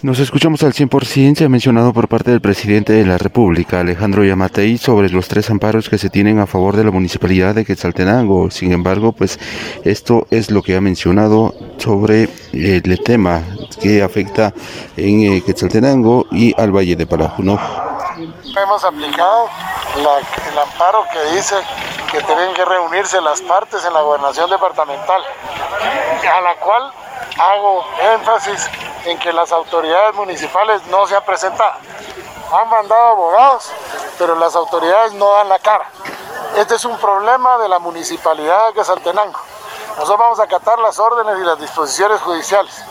Nos escuchamos al 100%, se ha mencionado por parte del presidente de la República, Alejandro Yamatei, sobre los tres amparos que se tienen a favor de la municipalidad de Quetzaltenango. Sin embargo, pues esto es lo que ha mencionado sobre el tema que afecta en eh, Quetzaltenango y al Valle de Parajuno. Hemos aplicado el amparo que dice que tienen que reunirse las partes en la gobernación departamental, a la cual hago énfasis en que las autoridades municipales no se han presentado. Han mandado abogados, pero las autoridades no dan la cara. Este es un problema de la municipalidad de Quesaltenango. Nosotros vamos a acatar las órdenes y las disposiciones judiciales.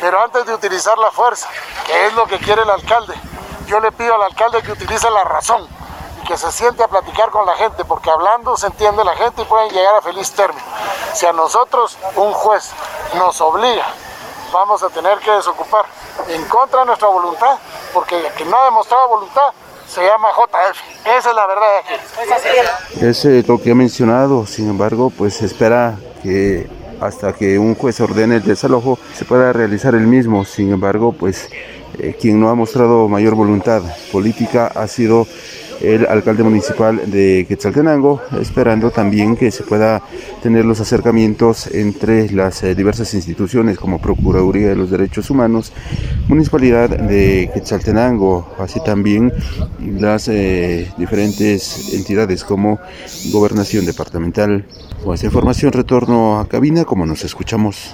Pero antes de utilizar la fuerza, que es lo que quiere el alcalde, yo le pido al alcalde que utilice la razón y que se siente a platicar con la gente, porque hablando se entiende la gente y pueden llegar a feliz término. Si a nosotros un juez nos obliga vamos a tener que desocupar en contra de nuestra voluntad, porque el que no ha demostrado voluntad se llama JF. Esa es la verdad de aquí. Es eh, lo que ha mencionado, sin embargo, pues espera que hasta que un juez ordene el desalojo se pueda realizar el mismo. Sin embargo, pues eh, quien no ha mostrado mayor voluntad política ha sido el alcalde municipal de Quetzaltenango, esperando también que se pueda tener los acercamientos entre las eh, diversas instituciones como Procuraduría de los Derechos Humanos, Municipalidad de Quetzaltenango, así también las eh, diferentes entidades como Gobernación Departamental. Con esta información retorno a cabina como nos escuchamos.